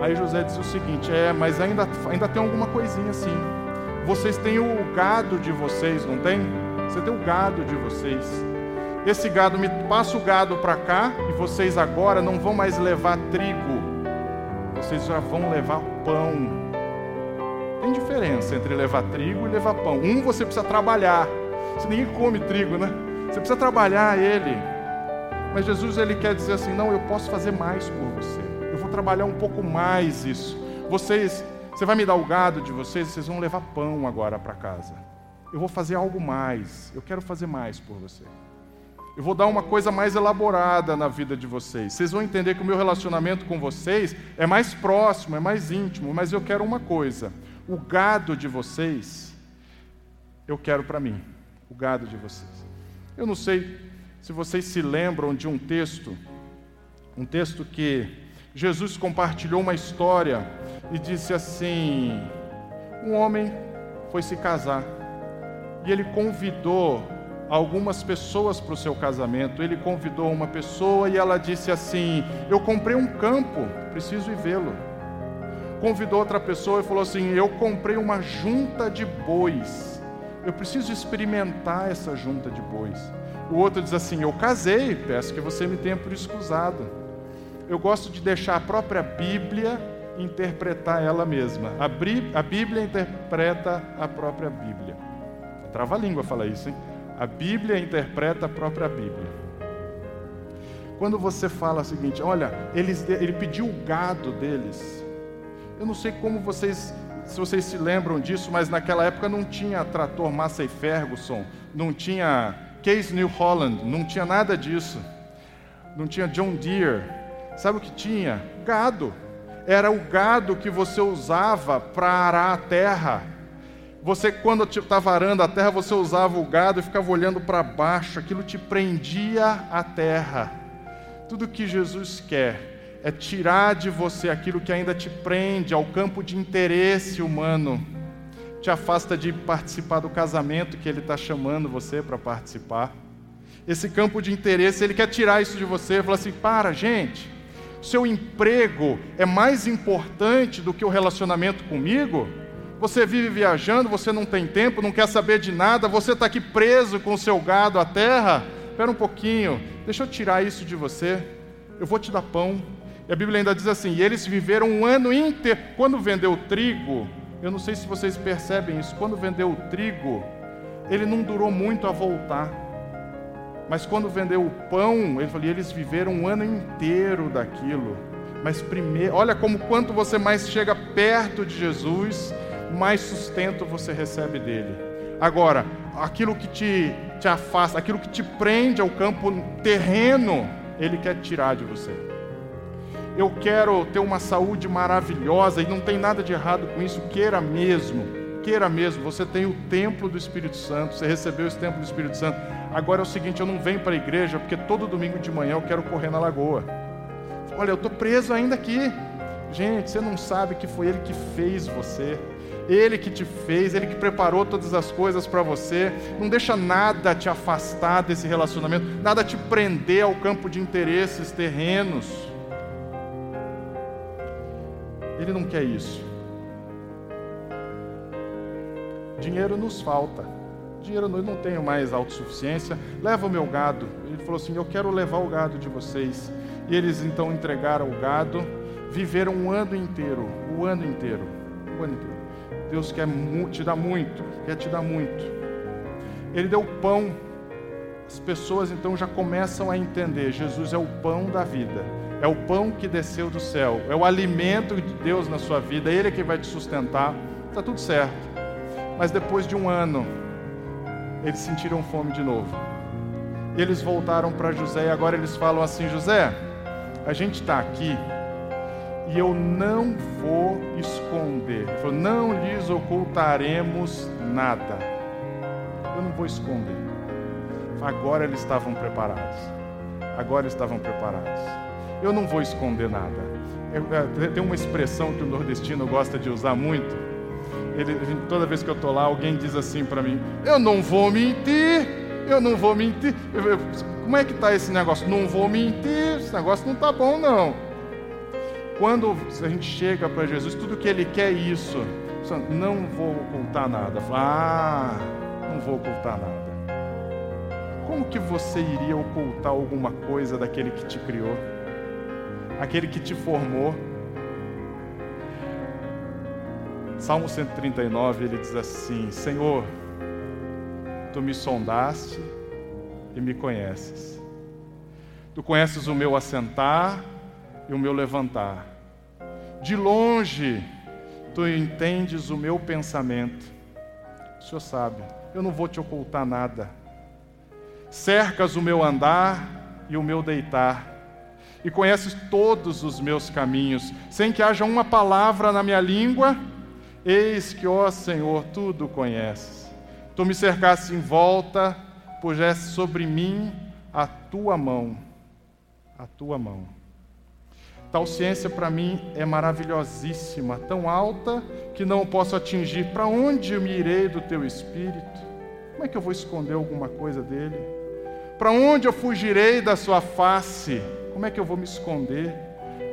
Aí José disse o seguinte: é, mas ainda, ainda tem alguma coisinha assim. Vocês têm o gado de vocês, não tem? Você tem o gado de vocês. Esse gado, me passa o gado para cá e vocês agora não vão mais levar trigo, vocês já vão levar pão. Tem diferença entre levar trigo e levar pão. Um você precisa trabalhar, se ninguém come trigo, né? Você precisa trabalhar ele. Mas Jesus ele quer dizer assim: não, eu posso fazer mais por você. Eu vou trabalhar um pouco mais isso. Vocês, você vai me dar o gado de vocês, vocês vão levar pão agora para casa. Eu vou fazer algo mais. Eu quero fazer mais por você. Eu vou dar uma coisa mais elaborada na vida de vocês. Vocês vão entender que o meu relacionamento com vocês é mais próximo, é mais íntimo, mas eu quero uma coisa: o gado de vocês, eu quero para mim. O gado de vocês. Eu não sei se vocês se lembram de um texto, um texto que Jesus compartilhou uma história e disse assim: um homem foi se casar e ele convidou algumas pessoas para o seu casamento. Ele convidou uma pessoa e ela disse assim: Eu comprei um campo, preciso ir vê-lo. Convidou outra pessoa e falou assim: Eu comprei uma junta de bois, eu preciso experimentar essa junta de bois. O outro diz assim: Eu casei, peço que você me tenha por excusado. Eu gosto de deixar a própria Bíblia interpretar ela mesma. A, Bíblia interpreta a própria Bíblia. Trava a língua falar isso, hein? A Bíblia interpreta a própria Bíblia. Quando você fala o seguinte, olha, eles, ele pediu o gado deles. Eu não sei como vocês, se vocês se lembram disso, mas naquela época não tinha trator Massey Ferguson, não tinha Case New Holland, não tinha nada disso. Não tinha John Deere. Sabe o que tinha? Gado. Era o gado que você usava para arar a terra você, quando estava arando a terra, você usava o gado e ficava olhando para baixo, aquilo te prendia à terra. Tudo que Jesus quer é tirar de você aquilo que ainda te prende ao campo de interesse humano, te afasta de participar do casamento que Ele está chamando você para participar. Esse campo de interesse, Ele quer tirar isso de você, fala assim: para, gente, seu emprego é mais importante do que o relacionamento comigo? Você vive viajando, você não tem tempo, não quer saber de nada, você está aqui preso com o seu gado à terra. Espera um pouquinho, deixa eu tirar isso de você. Eu vou te dar pão. E a Bíblia ainda diz assim: e eles viveram um ano inteiro. Quando vendeu o trigo, eu não sei se vocês percebem isso, quando vendeu o trigo, ele não durou muito a voltar. Mas quando vendeu o pão, ele falou, eles viveram um ano inteiro daquilo. Mas primeiro, olha como quanto você mais chega perto de Jesus, mais sustento você recebe dele. Agora, aquilo que te, te afasta, aquilo que te prende ao campo terreno, ele quer tirar de você. Eu quero ter uma saúde maravilhosa e não tem nada de errado com isso, queira mesmo, queira mesmo. Você tem o templo do Espírito Santo, você recebeu esse templo do Espírito Santo. Agora é o seguinte: eu não venho para a igreja porque todo domingo de manhã eu quero correr na lagoa. Olha, eu estou preso ainda aqui. Gente, você não sabe que foi Ele que fez você. Ele que te fez, Ele que preparou todas as coisas para você. Não deixa nada te afastar desse relacionamento, nada te prender ao campo de interesses terrenos. Ele não quer isso. Dinheiro nos falta. Dinheiro eu não tenho mais autossuficiência. Leva o meu gado. Ele falou assim: Eu quero levar o gado de vocês. E eles então entregaram o gado. Viveram um ano inteiro. O ano inteiro. O ano inteiro Deus quer te dar muito, quer te dar muito. Ele deu pão. As pessoas então já começam a entender: Jesus é o pão da vida, é o pão que desceu do céu, é o alimento de Deus na sua vida, Ele é que vai te sustentar. Está tudo certo. Mas depois de um ano, eles sentiram fome de novo. Eles voltaram para José e agora eles falam assim: José, a gente está aqui e eu não vou esconder. Ele falou: não lhes ocultaremos nada. Eu não vou esconder. Agora eles estavam preparados. Agora estavam preparados. Eu não vou esconder nada. É, tem uma expressão que o nordestino gosta de usar muito. Ele, toda vez que eu estou lá, alguém diz assim para mim: Eu não vou mentir, eu não vou mentir. como é que está esse negócio? Não vou mentir, esse negócio não está bom, não. Quando a gente chega para Jesus, tudo que Ele quer é isso. Não vou ocultar nada. Ah, não vou ocultar nada. Como que você iria ocultar alguma coisa daquele que te criou? Aquele que te formou? Salmo 139, ele diz assim: Senhor, tu me sondaste e me conheces. Tu conheces o meu assentar e o meu levantar. De longe, tu entendes o meu pensamento. O Senhor sabe, eu não vou te ocultar nada. cercas o meu andar e o meu deitar, e conheces todos os meus caminhos, sem que haja uma palavra na minha língua, eis que, ó Senhor, tudo conheces. Tu me cercaste em volta, puseste sobre mim a tua mão, a tua mão. Tal ciência para mim é maravilhosíssima, tão alta que não posso atingir. Para onde eu me irei do teu espírito? Como é que eu vou esconder alguma coisa dele? Para onde eu fugirei da sua face? Como é que eu vou me esconder?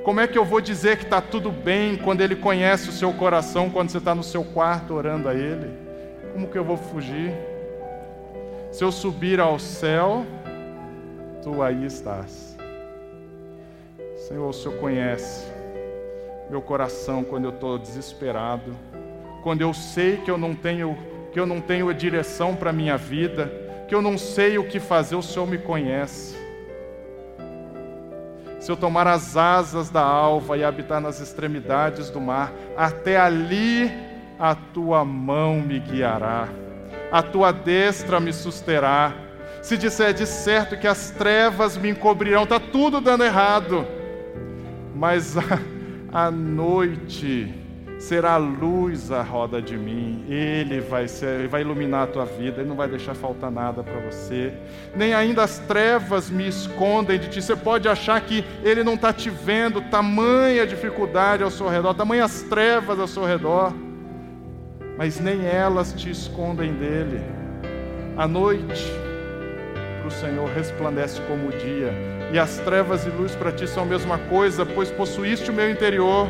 Como é que eu vou dizer que está tudo bem quando ele conhece o seu coração, quando você está no seu quarto orando a ele? Como que eu vou fugir? Se eu subir ao céu, tu aí estás. Senhor, o Senhor conhece meu coração quando eu estou desesperado, quando eu sei que eu não tenho que eu não tenho a direção para a minha vida, que eu não sei o que fazer, o Senhor me conhece. Se eu tomar as asas da alva e habitar nas extremidades do mar, até ali a tua mão me guiará, a tua destra me susterá. Se disser de certo que as trevas me encobrirão, está tudo dando errado mas a, a noite será luz à roda de mim. Ele vai, ser, vai iluminar a tua vida, Ele não vai deixar faltar nada para você. Nem ainda as trevas me escondem de ti. Você pode achar que Ele não está te vendo, tamanha dificuldade ao seu redor, tamanhas trevas ao seu redor, mas nem elas te escondem dele. A noite para o Senhor resplandece como o dia, e as trevas e luz para ti são a mesma coisa, pois possuíste o meu interior,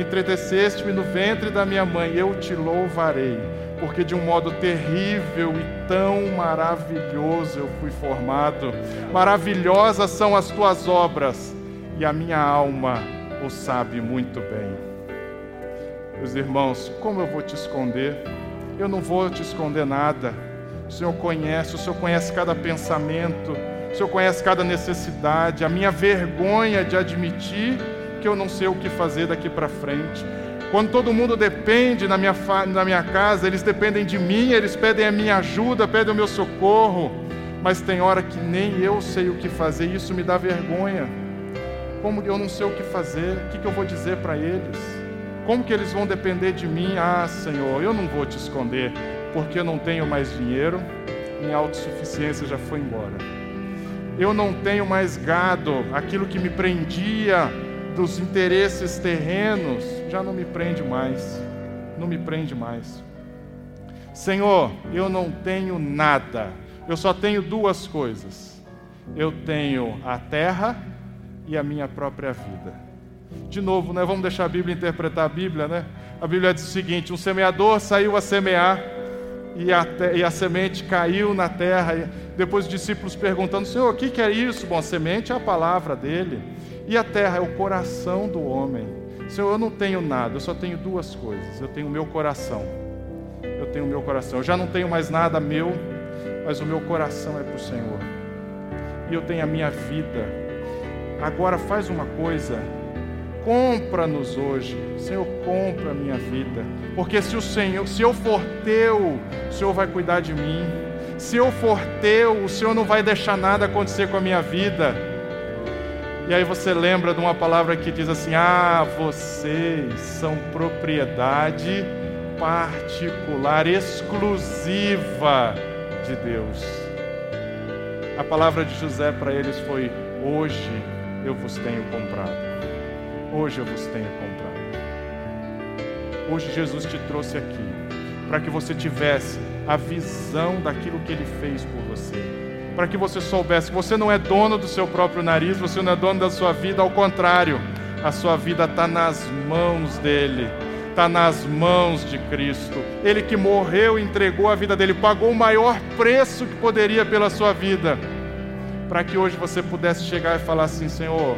entreteceste-me no ventre da minha mãe, eu te louvarei, porque de um modo terrível e tão maravilhoso eu fui formado. Maravilhosas são as tuas obras, e a minha alma o sabe muito bem. Meus irmãos, como eu vou te esconder? Eu não vou te esconder nada o Senhor conhece, o Senhor conhece cada pensamento, o Senhor conhece cada necessidade, a minha vergonha de admitir que eu não sei o que fazer daqui para frente. Quando todo mundo depende na minha, na minha casa, eles dependem de mim, eles pedem a minha ajuda, pedem o meu socorro, mas tem hora que nem eu sei o que fazer, e isso me dá vergonha. Como eu não sei o que fazer, o que, que eu vou dizer para eles? Como que eles vão depender de mim? Ah, Senhor, eu não vou te esconder porque eu não tenho mais dinheiro, minha autossuficiência já foi embora. Eu não tenho mais gado, aquilo que me prendia dos interesses terrenos, já não me prende mais. Não me prende mais. Senhor, eu não tenho nada. Eu só tenho duas coisas. Eu tenho a terra e a minha própria vida. De novo, né? Vamos deixar a Bíblia interpretar a Bíblia, né? A Bíblia diz o seguinte: um semeador saiu a semear e a, e a semente caiu na terra. Depois os discípulos perguntando: Senhor, o que, que é isso? Bom, a semente é a palavra dele, e a terra é o coração do homem. Senhor, eu não tenho nada, eu só tenho duas coisas: eu tenho o meu coração. Eu tenho o meu coração. Eu já não tenho mais nada meu, mas o meu coração é para o Senhor. E eu tenho a minha vida. Agora faz uma coisa compra-nos hoje. Senhor, compra a minha vida. Porque se o Senhor, se eu for teu, o Senhor vai cuidar de mim. Se eu for teu, o Senhor não vai deixar nada acontecer com a minha vida. E aí você lembra de uma palavra que diz assim: "Ah, vocês são propriedade particular, exclusiva de Deus". A palavra de José para eles foi: "Hoje eu vos tenho comprado". Hoje eu vos tenho comprado. Hoje Jesus te trouxe aqui para que você tivesse a visão daquilo que ele fez por você. Para que você soubesse que você não é dono do seu próprio nariz, você não é dono da sua vida, ao contrário, a sua vida está nas mãos dele, está nas mãos de Cristo. Ele que morreu, entregou a vida dele, pagou o maior preço que poderia pela sua vida, para que hoje você pudesse chegar e falar assim: Senhor,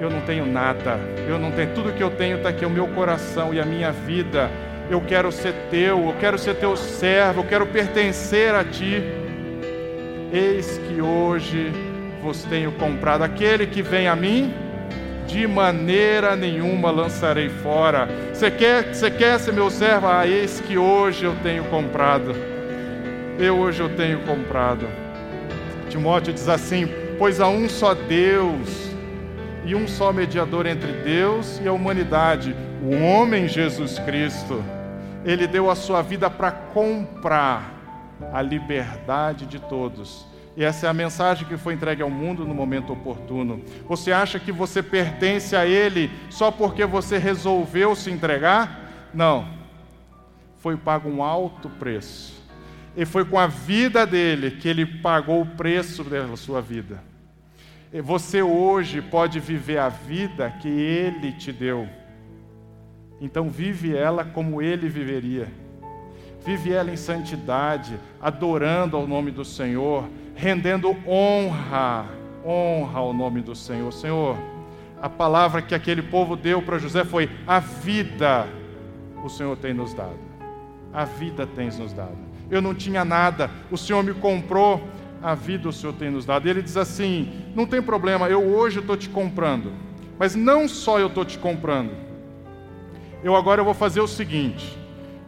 eu não tenho nada, eu não tenho, tudo que eu tenho está aqui, o meu coração e a minha vida. Eu quero ser teu, eu quero ser teu servo, eu quero pertencer a ti. Eis que hoje vos tenho comprado. Aquele que vem a mim, de maneira nenhuma lançarei fora. Você quer, você quer ser meu servo? Ah, eis que hoje eu tenho comprado. Eu hoje eu tenho comprado. Timóteo diz assim: Pois há um só Deus e um só mediador entre Deus e a humanidade, o homem Jesus Cristo. Ele deu a sua vida para comprar a liberdade de todos. E essa é a mensagem que foi entregue ao mundo no momento oportuno. Você acha que você pertence a Ele só porque você resolveu se entregar? Não. Foi pago um alto preço. E foi com a vida dele que ele pagou o preço pela sua vida. E você hoje pode viver a vida que ele te deu. Então vive ela como ele viveria. Vive ela em santidade, adorando ao nome do Senhor, rendendo honra, honra ao nome do Senhor. Senhor, a palavra que aquele povo deu para José foi: a vida o Senhor tem nos dado. A vida tens nos dado. Eu não tinha nada, o Senhor me comprou, a vida o Senhor tem nos dado. Ele diz assim: não tem problema, eu hoje estou te comprando, mas não só eu estou te comprando, eu agora vou fazer o seguinte: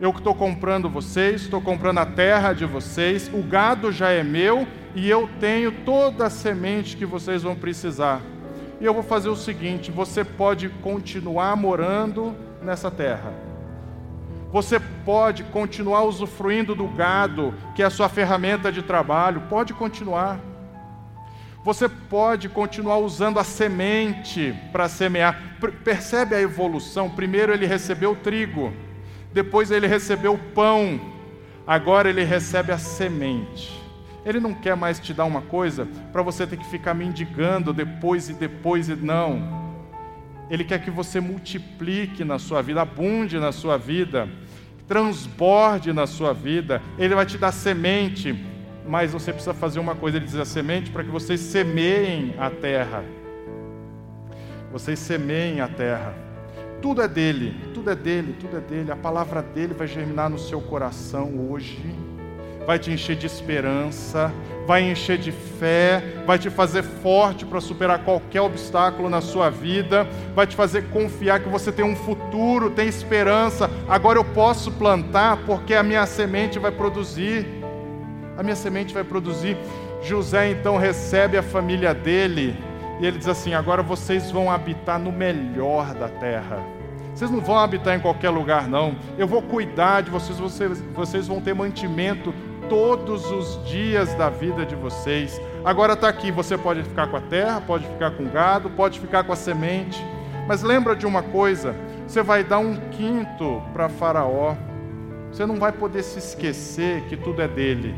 eu estou comprando vocês, estou comprando a terra de vocês, o gado já é meu e eu tenho toda a semente que vocês vão precisar. E eu vou fazer o seguinte: você pode continuar morando nessa terra. Você pode continuar usufruindo do gado, que é a sua ferramenta de trabalho, pode continuar. Você pode continuar usando a semente para semear. Percebe a evolução? Primeiro ele recebeu trigo, depois ele recebeu o pão, agora ele recebe a semente. Ele não quer mais te dar uma coisa para você ter que ficar mendigando depois e depois e não. Ele quer que você multiplique na sua vida, abunde na sua vida, transborde na sua vida. Ele vai te dar semente mas você precisa fazer uma coisa, ele diz a semente, para que vocês semeiem a terra. Vocês semeiem a terra. Tudo é dele, tudo é dele, tudo é dele. A palavra dele vai germinar no seu coração hoje, vai te encher de esperança, vai encher de fé, vai te fazer forte para superar qualquer obstáculo na sua vida, vai te fazer confiar que você tem um futuro, tem esperança. Agora eu posso plantar porque a minha semente vai produzir a minha semente vai produzir. José então recebe a família dele e ele diz assim: agora vocês vão habitar no melhor da terra. Vocês não vão habitar em qualquer lugar, não. Eu vou cuidar de vocês, vocês, vocês vão ter mantimento todos os dias da vida de vocês. Agora está aqui, você pode ficar com a terra, pode ficar com o gado, pode ficar com a semente. Mas lembra de uma coisa: você vai dar um quinto para Faraó. Você não vai poder se esquecer que tudo é dele.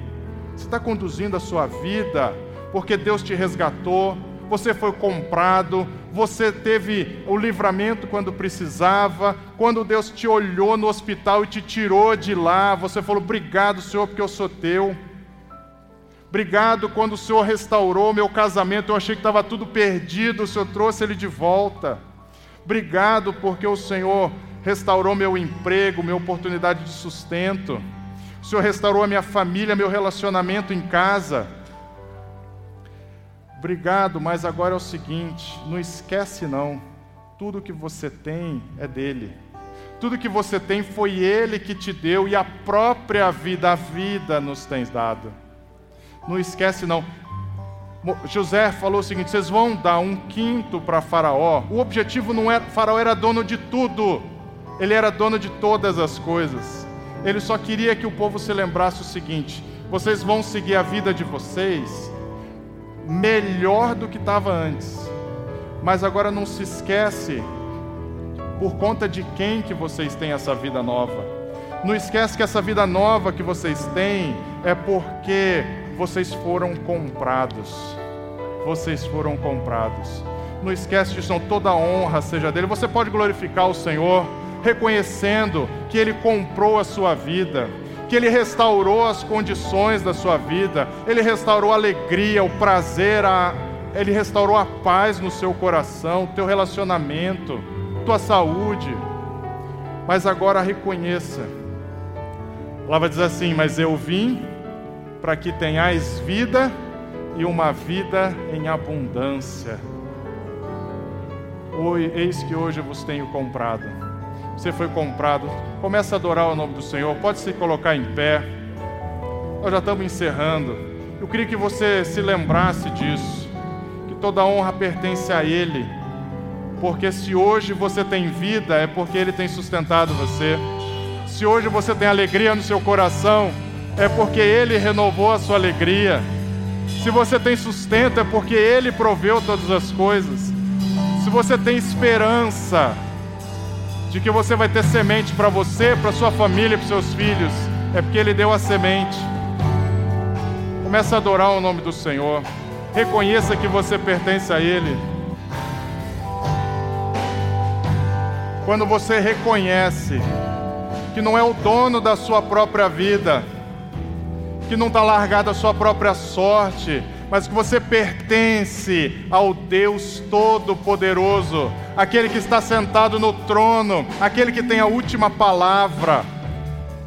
Você está conduzindo a sua vida porque Deus te resgatou, você foi comprado, você teve o livramento quando precisava, quando Deus te olhou no hospital e te tirou de lá, você falou: Obrigado, Senhor, porque eu sou teu. Obrigado quando o Senhor restaurou meu casamento, eu achei que estava tudo perdido, o Senhor trouxe ele de volta. Obrigado porque o Senhor restaurou meu emprego, minha oportunidade de sustento. O Senhor restaurou a minha família, meu relacionamento em casa. Obrigado, mas agora é o seguinte: não esquece não. Tudo que você tem é dele. Tudo que você tem foi ele que te deu e a própria vida, a vida nos tens dado. Não esquece não. José falou o seguinte: vocês vão dar um quinto para Faraó. O objetivo não era, Faraó era dono de tudo, ele era dono de todas as coisas. Ele só queria que o povo se lembrasse o seguinte: vocês vão seguir a vida de vocês melhor do que estava antes. Mas agora não se esquece por conta de quem que vocês têm essa vida nova. Não esquece que essa vida nova que vocês têm é porque vocês foram comprados. Vocês foram comprados. Não esquece disso, não. Toda honra seja dele. Você pode glorificar o Senhor reconhecendo que Ele comprou a sua vida, que Ele restaurou as condições da sua vida, Ele restaurou a alegria, o prazer, a... Ele restaurou a paz no seu coração, teu relacionamento, tua saúde. Mas agora reconheça. Ela vai dizer assim: Mas eu vim para que tenhais vida e uma vida em abundância. Oi, eis que hoje eu vos tenho comprado você foi comprado. Começa a adorar o nome do Senhor. Pode se colocar em pé. Nós já estamos encerrando. Eu queria que você se lembrasse disso, que toda honra pertence a Ele, porque se hoje você tem vida, é porque Ele tem sustentado você. Se hoje você tem alegria no seu coração, é porque Ele renovou a sua alegria. Se você tem sustento, é porque Ele proveu todas as coisas. Se você tem esperança de que você vai ter semente para você, para sua família, para seus filhos, é porque Ele deu a semente. Comece a adorar o nome do Senhor. Reconheça que você pertence a Ele. Quando você reconhece que não é o dono da sua própria vida, que não está largada a sua própria sorte, mas que você pertence ao Deus Todo-Poderoso, aquele que está sentado no trono, aquele que tem a última palavra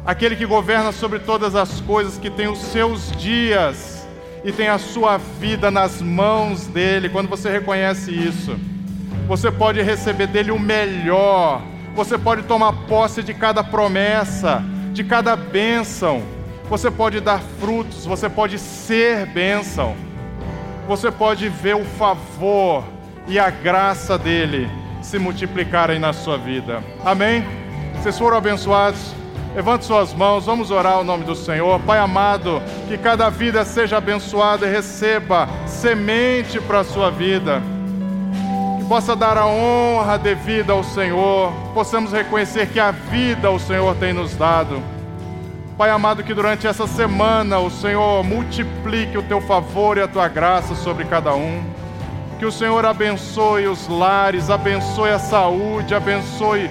aquele que governa sobre todas as coisas, que tem os seus dias e tem a sua vida nas mãos dele. Quando você reconhece isso, você pode receber dele o melhor, você pode tomar posse de cada promessa, de cada bênção, você pode dar frutos, você pode ser bênção, você pode ver o favor e a graça dele se multiplicarem na sua vida. Amém? Vocês foram abençoados? Levante suas mãos, vamos orar o nome do Senhor. Pai amado, que cada vida seja abençoada e receba semente para a sua vida. Que possa dar a honra devida ao Senhor. Possamos reconhecer que a vida o Senhor tem nos dado. Pai amado, que durante essa semana o Senhor multiplique o teu favor e a tua graça sobre cada um. Que o Senhor abençoe os lares, abençoe a saúde, abençoe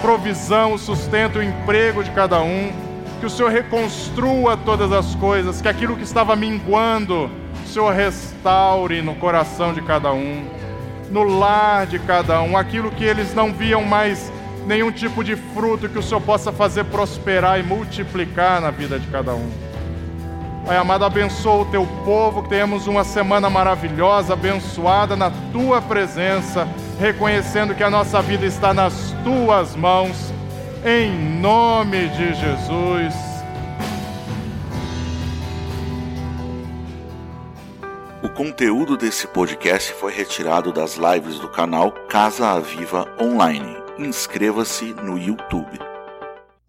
provisão, o sustento, o emprego de cada um. Que o Senhor reconstrua todas as coisas, que aquilo que estava minguando, o Senhor restaure no coração de cada um, no lar de cada um, aquilo que eles não viam mais nenhum tipo de fruto, que o Senhor possa fazer prosperar e multiplicar na vida de cada um. Pai amado, abençoa o teu povo, que tenhamos uma semana maravilhosa, abençoada na tua presença, reconhecendo que a nossa vida está nas tuas mãos, em nome de Jesus. O conteúdo desse podcast foi retirado das lives do canal Casa Aviva Online. Inscreva-se no YouTube.